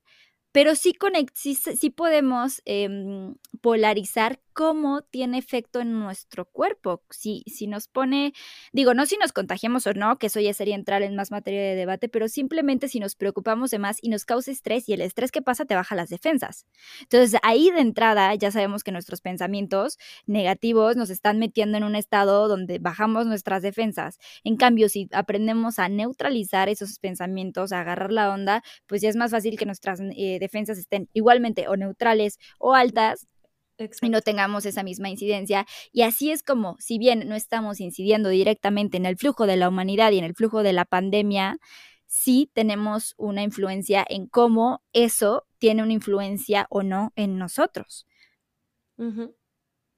pero sí, sí, podemos em, polarizar cómo tiene efecto en nuestro cuerpo. Si, si nos pone, digo, no si nos contagiamos o no, que eso ya sería entrar en más materia de debate, pero simplemente si nos preocupamos de más y nos causa estrés y el estrés que pasa te baja las defensas. Entonces ahí de entrada ya sabemos que nuestros pensamientos negativos nos están metiendo en un estado donde bajamos nuestras defensas. En cambio, si aprendemos a neutralizar esos pensamientos, a agarrar la onda, pues ya es más fácil que nuestras eh, defensas estén igualmente o neutrales o altas y no tengamos esa misma incidencia. Y así es como, si bien no estamos incidiendo directamente en el flujo de la humanidad y en el flujo de la pandemia, sí tenemos una influencia en cómo eso tiene una influencia o no en nosotros.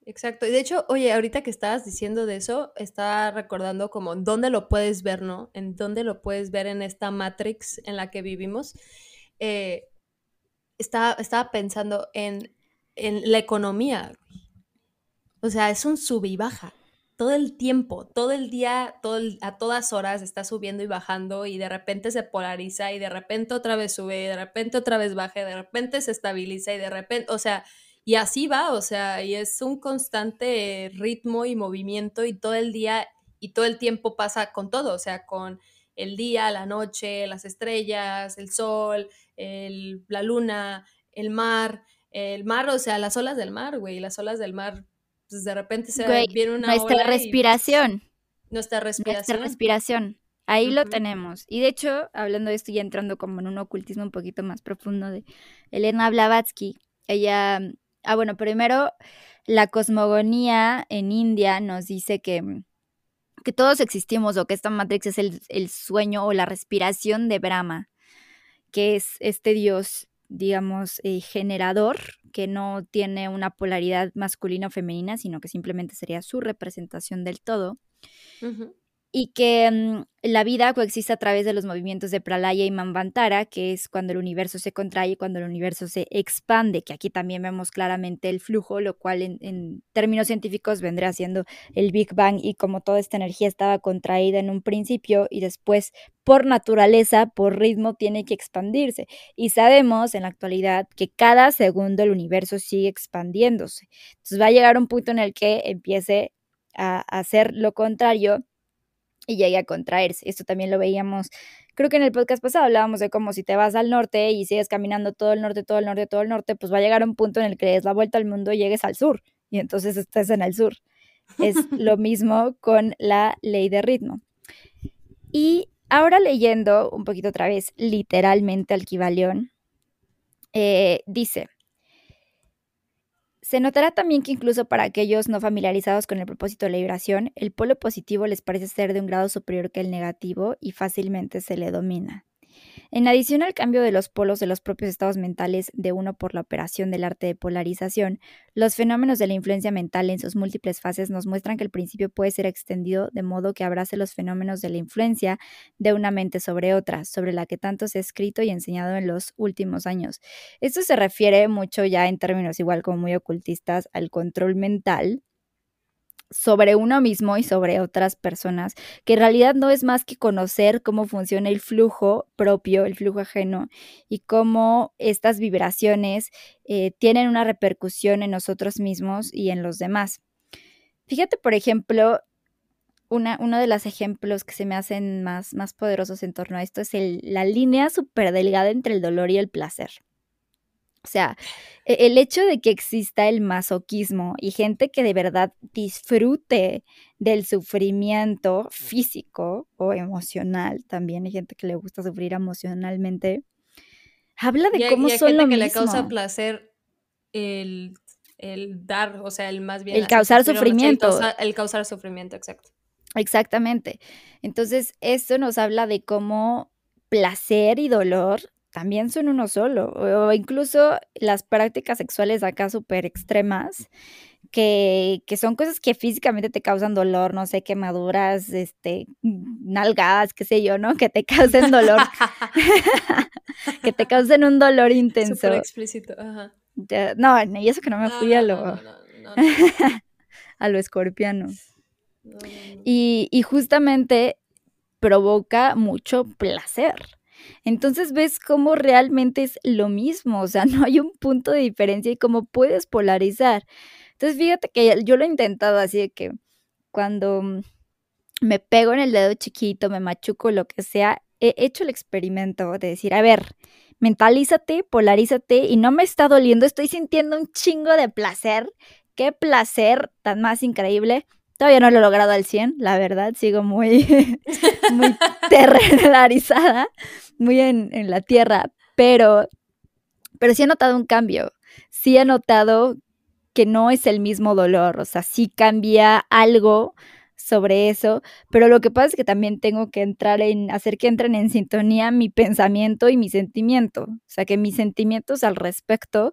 Exacto. Y de hecho, oye, ahorita que estabas diciendo de eso, estaba recordando como dónde lo puedes ver, ¿no? En dónde lo puedes ver en esta Matrix en la que vivimos. Eh, estaba, estaba pensando en, en la economía. O sea, es un sub y baja todo el tiempo, todo el día, todo a todas horas está subiendo y bajando y de repente se polariza y de repente otra vez sube y de repente otra vez baja y de repente se estabiliza y de repente, o sea, y así va, o sea, y es un constante ritmo y movimiento y todo el día y todo el tiempo pasa con todo, o sea, con el día, la noche, las estrellas, el sol, la luna, el mar, el mar, o sea, las olas del mar, güey, las olas del mar pues de repente se viene una nuestra respiración. nuestra respiración. Nuestra respiración. Ahí lo tenemos. Y de hecho, hablando de esto y entrando como en un ocultismo un poquito más profundo de Elena Blavatsky, ella, ah bueno, primero la cosmogonía en India nos dice que, que todos existimos o que esta Matrix es el, el sueño o la respiración de Brahma, que es este dios digamos, eh, generador, que no tiene una polaridad masculina o femenina, sino que simplemente sería su representación del todo y que mm, la vida coexiste a través de los movimientos de Pralaya y Manvantara, que es cuando el universo se contrae y cuando el universo se expande, que aquí también vemos claramente el flujo, lo cual en, términos científicos vendría siendo el Big Bang y como toda esta energía estaba contraída en un principio y después por naturaleza, por ritmo, tiene que expandirse. Y sabemos en la actualidad que cada segundo el universo sigue expandiéndose. Entonces va a llegar un punto en el que empiece a hacer lo contrario y llegue a contraerse. Esto también lo veíamos, creo que en el podcast pasado hablábamos de cómo si te vas al norte y sigues caminando todo el norte, todo el norte, todo el norte, pues va a llegar un punto en el que des la vuelta al mundo y llegues al sur y entonces estés en el sur. Es lo mismo con la ley de ritmo. Y ahora leyendo un poquito otra vez literalmente al eh, dice, se notará también que incluso para aquellos no familiarizados con el propósito de la vibración, el polo positivo les parece ser de un grado superior que el negativo y fácilmente se le domina. En adición al cambio de los polos de los propios estados mentales de uno por la operación del arte de polarización, los fenómenos de la influencia mental en sus múltiples fases nos muestran que el principio puede ser extendido de modo que abrace los fenómenos de la influencia de una mente sobre otra, sobre la que tanto se ha escrito y enseñado en los últimos años. Esto se refiere mucho ya en términos igual como muy ocultistas al control mental sobre uno mismo y sobre otras personas, que en realidad no es más que conocer cómo funciona el flujo propio, el flujo ajeno, y cómo estas vibraciones eh, tienen una repercusión en nosotros mismos y en los demás. Fíjate, por ejemplo, una, uno de los ejemplos que se me hacen más, más poderosos en torno a esto es la línea súper delgada entre el dolor y el placer. O sea, e-, el hecho de que exista el masoquismo y gente que de verdad disfrute del sufrimiento físico o emocional, también hay gente que le gusta sufrir emocionalmente, habla de cómo son gente que le causa placer el, dar, o sea, el más bien... El causar sufrimiento. el causar sufrimiento, exacto. Exactamente. Entonces, esto nos habla de cómo placer y dolor también son uno solo, o incluso las prácticas sexuales acá súper extremas, que, que, son cosas que físicamente te causan dolor, no sé, quemaduras, este, nalgadas, qué sé yo, ¿no? Que te causen dolor, que te causen un dolor intenso. Súper explícito, ajá. no, y eso que no me fui a lo, a lo escorpiano. Y, y justamente provoca mucho placer. Entonces ves cómo realmente es lo mismo, o sea, no hay un punto de diferencia y cómo puedes polarizar. Entonces fíjate que yo lo he intentado así de que cuando me pego en el dedo chiquito, me machuco, lo que sea, he hecho el experimento de decir, a ver, mentalízate, polarízate y no me está doliendo, estoy sintiendo un chingo de placer. Qué placer tan más increíble. Todavía no lo he logrado al 100, la verdad, sigo muy, muy muy en, la tierra, pero, pero sí he notado un cambio, sí he notado que no es el mismo dolor, o sea, sí cambia algo sobre eso, pero lo que pasa es que también tengo que entrar en, hacer que entren en sintonía mi pensamiento y mi sentimiento, o sea, que mis sentimientos al respecto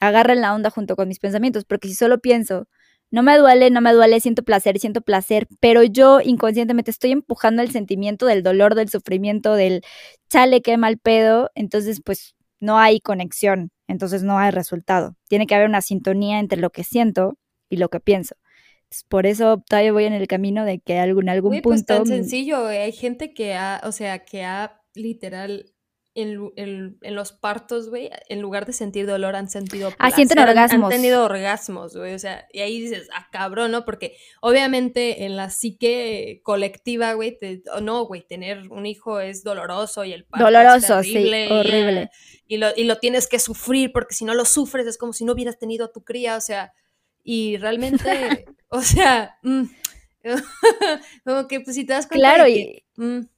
agarren la onda junto con mis pensamientos, porque si solo pienso, no me duele, no me duele, siento placer, siento placer, pero yo inconscientemente estoy empujando el sentimiento del dolor, del sufrimiento, del chale, qué mal pedo, entonces pues no hay conexión, entonces no hay resultado. Tiene que haber una sintonía entre lo que siento y lo que pienso. por eso todavía voy en el camino de que algún, algún punto... Pues tan sencillo, hay gente que ha, o sea, que ha literal en, los partos, güey, en lugar de sentir dolor, han sentido placer, ah, sienten orgasmos. Han, tenido orgasmos, güey, o sea, y ahí dices, ah, cabrón, ¿no? Porque obviamente en la psique colectiva, güey, no, güey, tener un hijo es doloroso y el parto doloroso, es terrible, sí, horrible. Y, lo, y lo tienes que sufrir porque si no lo sufres es como si no hubieras tenido a tu cría, o sea, y realmente, o sea, mm, como que pues si te das cuenta claro, que, y... Mm,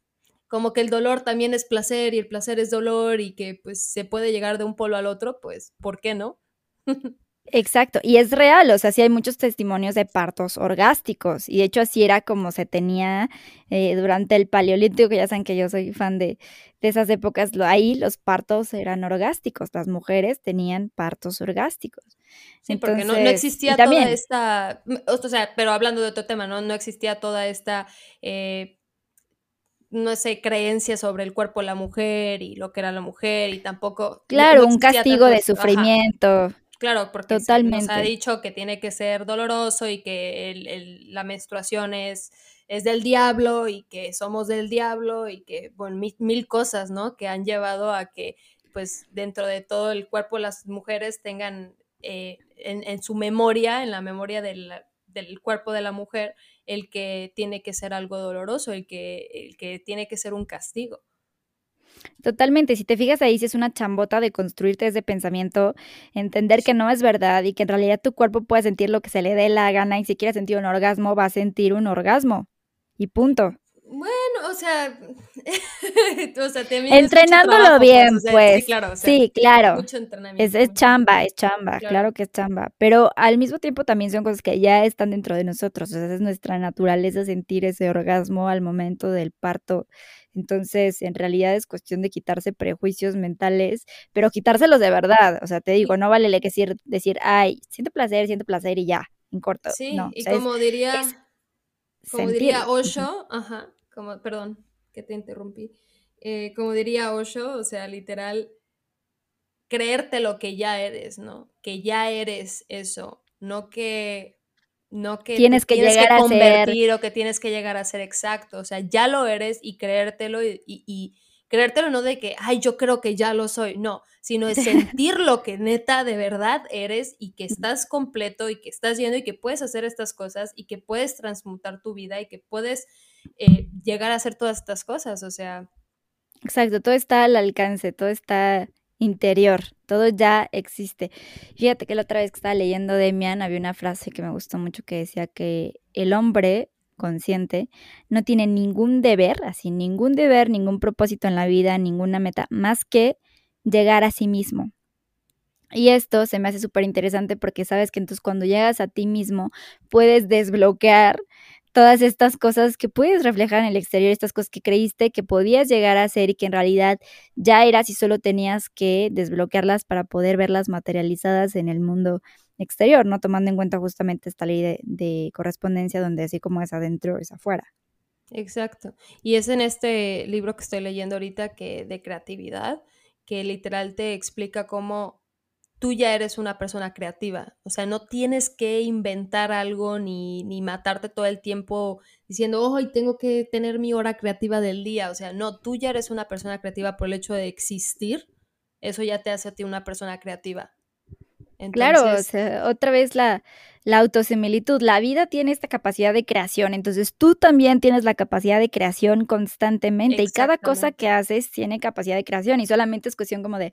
como que el dolor también es placer y el placer es dolor y que pues se puede llegar de un polo al otro, pues, ¿por qué no? Exacto, y es real, o sea, sí hay muchos testimonios de partos orgásticos, y de hecho así era como se tenía eh, durante el paleolítico, que ya saben que yo soy fan de, de esas épocas, ahí los partos eran orgásticos, las mujeres tenían partos orgásticos. Sí, porque no, existía toda esta, o sea, pero hablando de otro tema, ¿no? No existía toda esta... Eh, no sé, creencias sobre el cuerpo de la mujer y lo que era la mujer y tampoco... Claro, un castigo de sufrimiento. Claro, porque Totalmente. nos ha dicho que tiene que ser doloroso y que la menstruación es, es del diablo y que somos del diablo y que, bueno, mil, cosas, ¿no? Que han llevado a que, pues, dentro de todo el cuerpo las mujeres tengan eh, en, su memoria, en la memoria del, del cuerpo de la mujer, el que tiene que ser algo doloroso, el que, el que tiene que ser un castigo. Totalmente, si te fijas ahí, si es una chambota de construirte ese pensamiento, entender que no es verdad y que en realidad tu cuerpo puede sentir lo que se le dé la gana y si quiere sentir un orgasmo, va a sentir un orgasmo. Y punto. Bueno, o sea, entrenándolo bien, pues. Sí, claro. sí, claro. Es, chamba, es chamba, claro. que es chamba. Pero al mismo tiempo también son cosas que ya están dentro de nosotros. O sea, es nuestra naturaleza sentir ese orgasmo al momento del parto. Entonces, en realidad es cuestión de quitarse prejuicios mentales, pero quitárselos de verdad. O sea, te digo, no vale decir, decir, ay, siento placer, siento placer y ya, en corto. Sí, y como diría, como diría Osho, ajá como, perdón, que te interrumpí, eh, como diría Osho, o sea, literal, creerte lo que ya eres, ¿no? Que ya eres eso, no que no que tienes que llegar a convertir o que tienes que llegar a ser exacto, o sea, ya lo eres y creértelo y, creértelo no de que, ay, yo creo que ya lo soy, no, sino de sentir lo que neta de verdad eres y que estás completo y que estás yendo y que puedes hacer estas cosas y que puedes transmutar tu vida y que puedes eh, llegar a hacer todas estas cosas, o sea. Exacto, todo está al alcance, todo está interior, todo ya existe. Fíjate que la otra vez que estaba leyendo Demian había una frase que me gustó mucho que decía que el hombre consciente no tiene ningún deber, así ningún deber, ningún propósito en la vida, ninguna meta, más que llegar a sí mismo. Y esto se me hace súper interesante porque sabes que entonces cuando llegas a ti mismo puedes desbloquear todas estas cosas que puedes reflejar en el exterior, estas cosas que creíste que podías llegar a hacer y que en realidad ya eras y solo tenías que desbloquearlas para poder verlas materializadas en el mundo exterior, no tomando en cuenta justamente esta ley de, de correspondencia donde así como es adentro es afuera. Exacto. Y es en este libro que estoy leyendo ahorita que de creatividad, que literal te explica cómo tú ya eres una persona creativa. O sea, no tienes que inventar algo ni, ni matarte todo el tiempo diciendo, hoy tengo que tener mi hora creativa del día. O sea, no, tú ya eres una persona creativa por el hecho de existir. Eso ya te hace a ti una persona creativa. Claro, o sea, otra vez la, la autosimilitud. La vida tiene esta capacidad de creación, entonces tú también tienes la capacidad de creación constantemente y cada cosa que haces tiene capacidad de creación y solamente es cuestión como de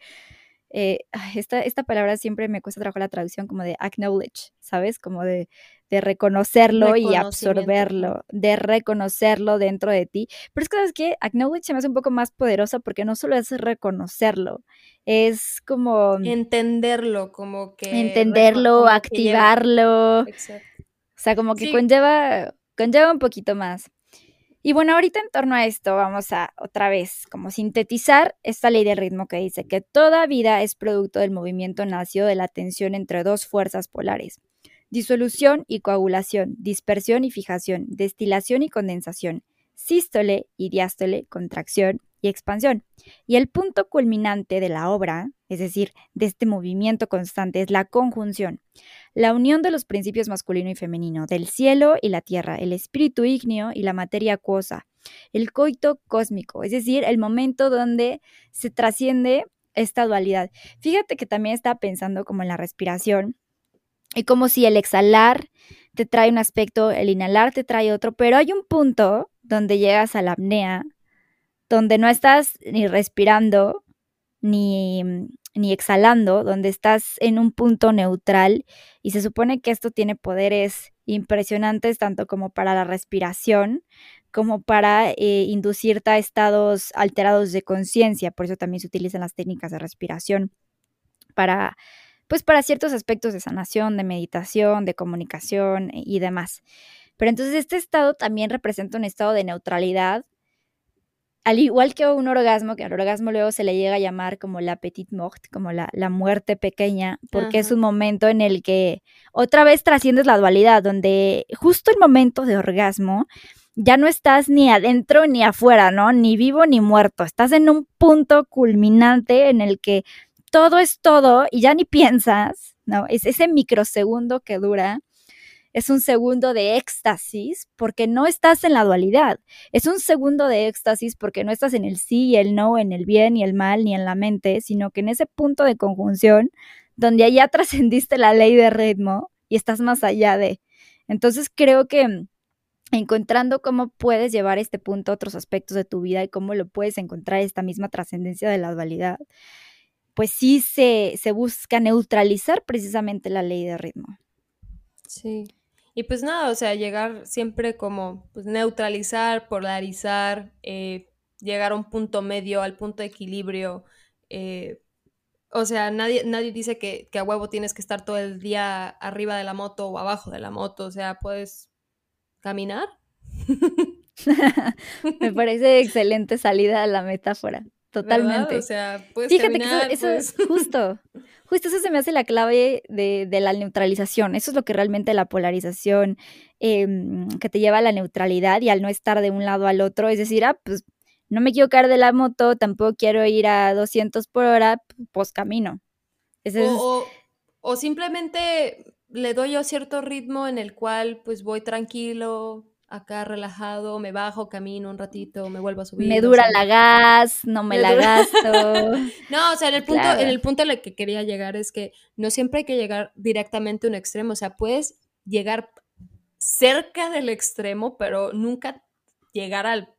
eh, esta, esta palabra siempre me cuesta trabajo la traducción como de acknowledge, ¿sabes? Como de, de reconocerlo y absorberlo, de reconocerlo dentro de ti. Pero es que, ¿sabes qué? Acknowledge se me hace un poco más poderosa porque no solo es reconocerlo, es como... Entenderlo, como que... Entenderlo, activarlo. Exacto. O sea, como que conlleva conlleva un poquito más. Y bueno, ahorita en torno a esto vamos a otra vez como sintetizar esta ley del ritmo que dice que toda vida es producto del movimiento nacido de la tensión entre dos fuerzas polares. Disolución y coagulación, dispersión y fijación, destilación y condensación, sístole y diástole, contracción y expansión. Y el punto culminante de la obra, es decir, de este movimiento constante, es la conjunción, la unión de los principios masculino y femenino, del cielo y la tierra, el espíritu ígneo y la materia acuosa, el coito cósmico, es decir, el momento donde se trasciende esta dualidad. Fíjate que también estaba pensando como en la respiración y como si el exhalar te trae un aspecto, el inhalar te trae otro, pero hay un punto donde llegas a la apnea, donde no estás ni respirando ni, ni, exhalando, donde estás en un punto neutral y se supone que esto tiene poderes impresionantes tanto como para la respiración como para eh, inducirte a estados alterados de conciencia, por eso también se utilizan las técnicas de respiración para pues para ciertos aspectos de sanación, de meditación, de comunicación y demás. Pero entonces este estado también representa un estado de neutralidad, al igual que un orgasmo, que al orgasmo luego se le llega a llamar como la petite mort, como la, muerte pequeña, porque es un momento en el que otra vez trasciendes la dualidad, donde justo el momento de orgasmo ya no estás ni adentro ni afuera, ¿no? Ni vivo ni muerto, estás en un punto culminante en el que todo es todo y ya ni piensas, ¿no? Es ese microsegundo que dura es un segundo de éxtasis porque no estás en la dualidad. Es un segundo de éxtasis porque no estás en el sí y el no, en el bien y el mal, ni en la mente, sino que en ese punto de conjunción donde allá trascendiste la ley de ritmo y estás más allá de. Entonces creo que mm, encontrando cómo puedes llevar este punto a otros aspectos de tu vida y cómo lo puedes encontrar esta misma trascendencia de la dualidad, pues sí se, se busca neutralizar precisamente la ley de ritmo. Sí. Y pues nada, o sea, llegar siempre como pues, neutralizar, polarizar, eh, llegar a un punto medio, al punto de equilibrio. Eh, o sea, nadie, nadie dice que, que, a huevo tienes que estar todo el día arriba de la moto o abajo de la moto. O sea, puedes caminar. Me parece excelente salida a la metáfora. Totalmente. O sea, puedes Fíjate que eso, es justo. Justo eso se me hace la clave de, la neutralización. Eso es lo que realmente la polarización em, que te lleva a la neutralidad y al no estar de un lado al otro. Es decir, ah, pues no me quiero caer de la moto, tampoco quiero ir a 200 por hora, pues camino. o, o simplemente le doy yo cierto ritmo en el cual pues voy tranquilo, acá relajado, me bajo, camino un ratito, me vuelvo a subir. Me dura la gas, no me, la gasto. no, o sea, en el punto, en el punto al que quería llegar es que no siempre hay que llegar directamente a un extremo, o sea, puedes llegar cerca del extremo, pero nunca llegar al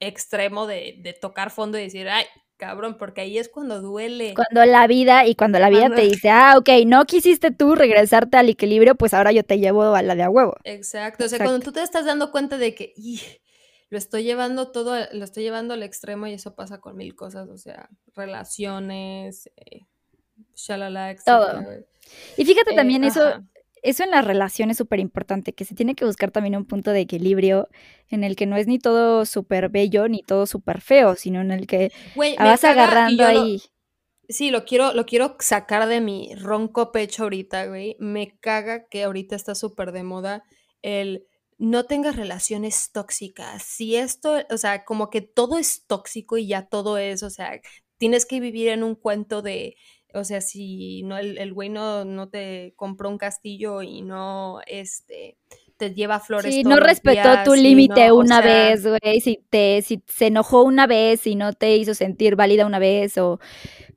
extremo de, de tocar fondo y decir, ay, cabrón, porque ahí es cuando duele. Cuando la vida, y cuando la vida te dice, ah, ok, no quisiste tú regresarte al equilibrio, pues ahora yo te llevo a la de a huevo. Exacto, o sea, cuando tú te estás dando cuenta de que lo estoy llevando todo, lo estoy llevando al extremo y eso pasa con mil cosas, o sea, relaciones, eh, shalala, Todo. Y fíjate eh, también eso, eso en las relaciones es súper importante, que se tiene que buscar también un punto de equilibrio en el que no es ni todo súper bello ni todo súper feo, sino en el que vas agarrando ahí. sí, lo quiero, lo quiero sacar de mi ronco pecho ahorita, güey. Me caga que ahorita está súper de moda el no tengas relaciones tóxicas. Si esto, o sea, como que todo es tóxico y ya todo es, o sea, tienes que vivir en un cuento de o sea, si no el, güey no, no, te compró un castillo y no este te lleva flores. Sí, no respetó tu límite una vez, güey. Si te, si se enojó una vez y no te hizo sentir válida una vez, o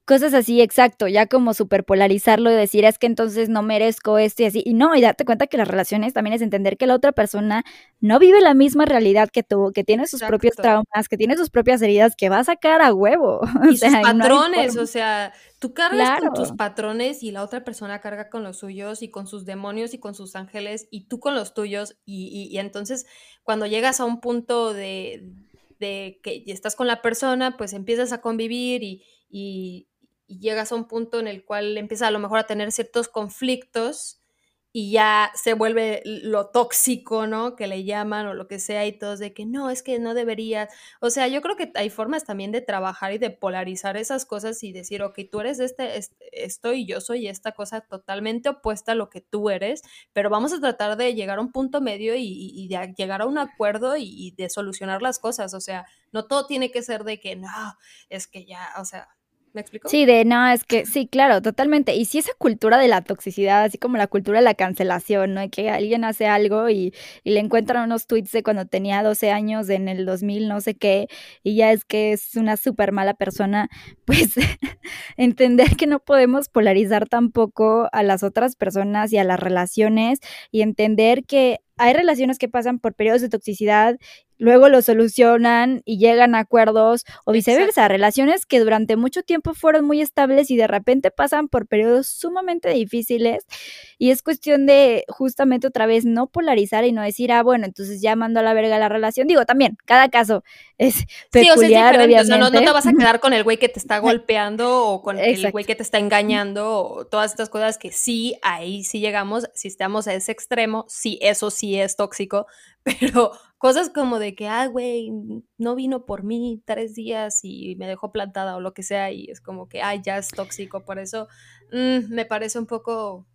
cosas así, exacto, ya como superpolarizarlo y decir es que entonces no merezco esto y así. Y no, y darte cuenta que las relaciones también es entender que la otra persona no vive la misma realidad que tú, que tiene sus propios traumas, que tiene sus propias heridas, que va a sacar a huevo. Y sus patrones, o sea, tú cargas con tus patrones y la otra persona carga con los suyos y con sus demonios y con sus ángeles y tú con los tuyos. Y, y, entonces cuando llegas a un punto de, de que estás con la persona, pues empiezas a convivir y, y, y llegas a un punto en el cual empiezas a lo mejor a tener ciertos conflictos y ya se vuelve lo tóxico, ¿no? Que le llaman o lo que sea y todos de que no, es que no deberías. O sea, yo creo que hay formas también de trabajar y de polarizar esas cosas y decir, ok, tú eres este, esto y yo soy esta cosa totalmente opuesta a lo que tú eres, pero vamos a tratar de llegar a un punto medio y, de llegar a un acuerdo y, y de solucionar las cosas. O sea, no todo tiene que ser de que no, es que ya, o sea, ¿Me? Sí, de no, es que sí, claro, totalmente. Y sí esa cultura de la toxicidad, así como la cultura de la cancelación, ¿no? Que alguien hace algo y, y le encuentran unos tweets de cuando tenía 12 años en el 2000, no sé qué, y ya es que es una súper mala persona, pues entender que no podemos polarizar tampoco a las otras personas y a las relaciones y entender que hay relaciones que pasan por periodos de toxicidad luego lo solucionan y llegan a acuerdos o viceversa, relaciones que durante mucho tiempo fueron muy estables y de repente pasan por periodos sumamente difíciles y es cuestión de justamente otra vez no polarizar y no decir, ah, bueno, entonces ya mando a la verga la relación. Digo, también, cada caso es peculiar, sí, o sea, obviamente. no, te vas a quedar con el güey que te está golpeando o con el güey que te está engañando o todas estas cosas que sí, ahí sí llegamos, si estamos a ese extremo, sí, eso sí es tóxico, pero cosas como de que, ah, güey, no vino por mí tres días y me dejó plantada o lo que sea, y es como que, ay, ya es tóxico, por eso mm, me parece un poco...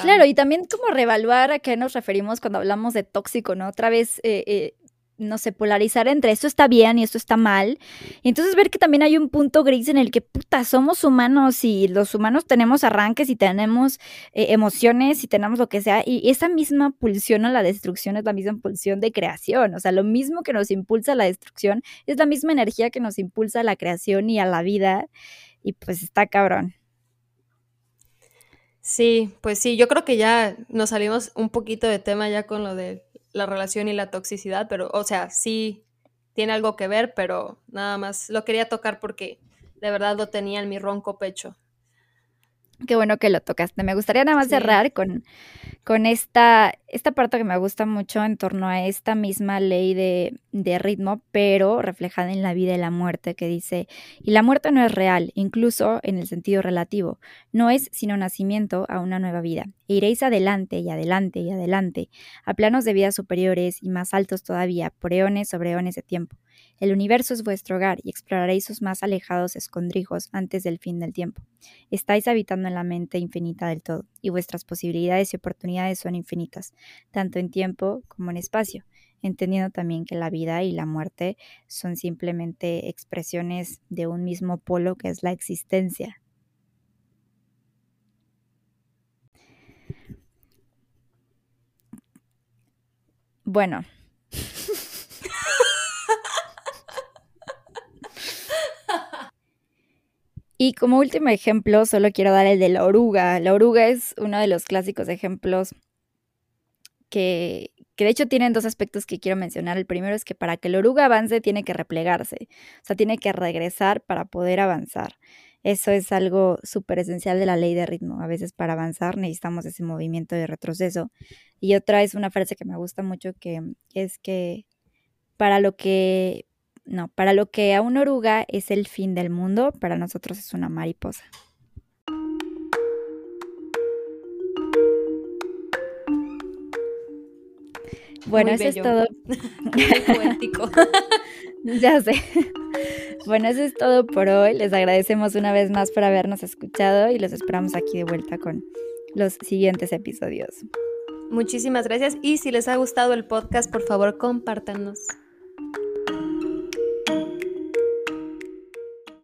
Claro, y también como reevaluar a qué nos referimos cuando hablamos de tóxico, ¿no? Otra vez, eh, eh, no sé, polarizar entre esto está bien y esto está mal. Y entonces ver que también hay un punto gris en el que, puta, somos humanos y los humanos tenemos arranques y tenemos eh, emociones y tenemos lo que sea. Y esa misma pulsión a la destrucción es la misma pulsión de creación. O sea, lo mismo que nos impulsa a la destrucción es la misma energía que nos impulsa a la creación y a la vida. Y pues está cabrón. Sí, pues sí, yo creo que ya nos salimos un poquito de tema ya con lo de la relación y la toxicidad, pero, o sea, sí tiene algo que ver, pero nada más lo quería tocar porque de verdad lo tenía en mi ronco pecho. Qué bueno que lo tocaste. Me gustaría nada más cerrar con, con esta, esta parte que me gusta mucho en torno a esta misma ley de, de, ritmo, pero reflejada en la vida y la muerte, que dice, y la muerte no es real, incluso en el sentido relativo, no es sino nacimiento a una nueva vida. E iréis adelante y adelante y adelante, a planos de vida superiores y más altos todavía, por eones sobre eones de tiempo. El universo es vuestro hogar y exploraréis sus más alejados escondrijos antes del fin del tiempo. Estáis habitando en la mente infinita del todo, y vuestras posibilidades y oportunidades son infinitas, tanto en tiempo como en espacio, entendiendo también que la vida y la muerte son simplemente expresiones de un mismo polo que es la existencia. Bueno, Y como último ejemplo, solo quiero dar el de la oruga. La oruga es uno de los clásicos ejemplos que, que de hecho tienen dos aspectos que quiero mencionar. El primero es que para que la oruga avance tiene que replegarse, o sea, tiene que regresar para poder avanzar. Eso es algo súper esencial de la ley de ritmo. A veces para avanzar necesitamos ese movimiento de retroceso. Y otra es una frase que me gusta mucho que es que para lo que no, para lo que a una oruga es el fin del mundo, para nosotros es una mariposa. Bueno, eso es todo. poético. ya sé. Bueno, eso es todo por hoy. Les agradecemos una vez más por habernos escuchado y los esperamos aquí de vuelta con los siguientes episodios. Muchísimas gracias y si les ha gustado el podcast, por favor, compártanos.